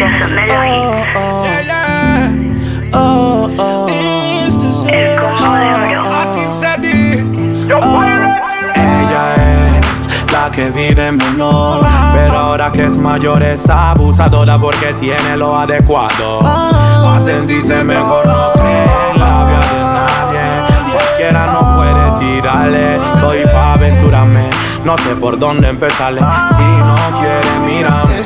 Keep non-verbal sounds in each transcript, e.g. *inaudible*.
El de oro. Ella es la que vive menor, pero ahora que es mayor es abusadora porque tiene lo adecuado. Va a sentirse mejor, no cree la vida de nadie. Cualquiera no puede tirarle, estoy pa' aventurarme. No sé por dónde empezarle. Si no quiere, mírame.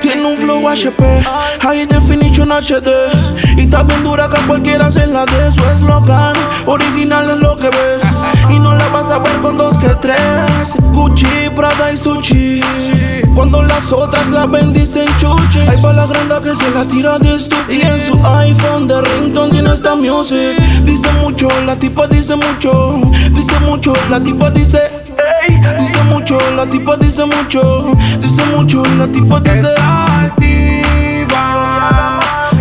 Tiene un flow HP, High Definition HD Y está bien dura que cualquiera se la de su eslogan Original es lo que ves. Y no la vas a ver con dos que tres. Gucci, Prada y Sushi. Cuando las otras la ven dicen chuchi Hay pa' la granda que se la tira de esto Y en su iPhone de ringtone tiene esta music. Dice mucho, la tipa dice mucho. Dice mucho, la tipa dice mucho, la tipa dice mucho Dice mucho, la tipa dice es altiva,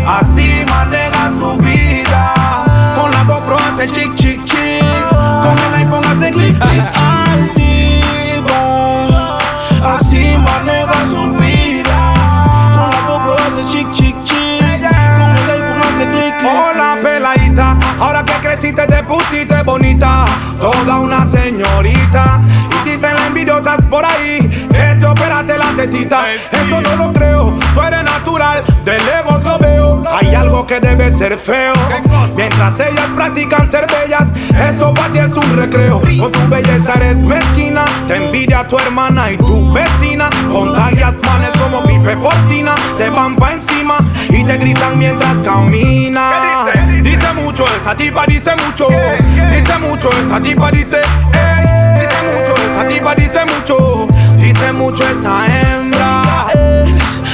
así maneja su vida. Con la GoPro hace chic, chic, chic. Con el iPhone hace clic, clic. Altiva, así maneja su vida. Con la GoPro hace chic, chic, chic. Con el iPhone hace clic, clic. Hola peladita, ahora que creciste te pusiste bonita, toda una señorita. Y envidiosas por ahí que te operaste la tetita. Eso no lo creo, tú eres natural, de lejos lo veo. Hay algo que debe ser feo. Mientras ellas practican ser bellas, eso para ti es un recreo. Con tu belleza eres mezquina, te envidia tu hermana y tu vecina. Contagias manes como gripe porcina, te van pa' encima y te gritan mientras camina. Dice mucho, esa tipa dice mucho. Dice mucho, esa tipa dice. Dice mucho, esa tipa dice mucho. Dice mucho esa hembra.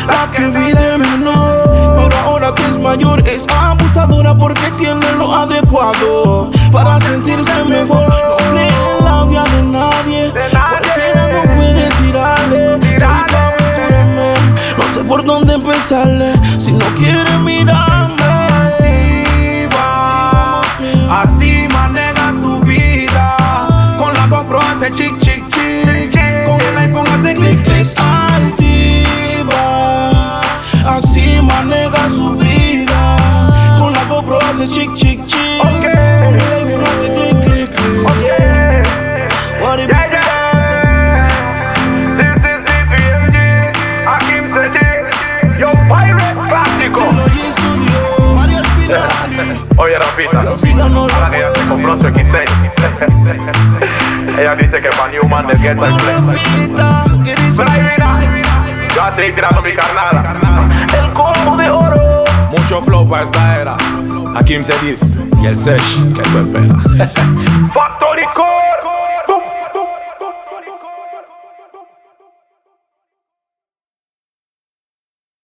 La que vive menor, pero ahora que es mayor es abusadora porque tiene lo adecuado para sentirse mejor. No cree en la vida de nadie, cualquiera no puede tirarle. Estoy pa' aventurarme, no sé por dónde empezarle. Si no quiere mirarme, así maneja su vida. Con la GoPro hace chic. *laughs* Oye, Rafita, ahora que ella se compró su X6. *laughs* ella dice que para Newman del Ghetto el Play. Yo así tirando mi carnada. el combo de oro. Mucho flow para esta era. Hakim se dice y el Sesh que tú esperas. *laughs* Factory Code.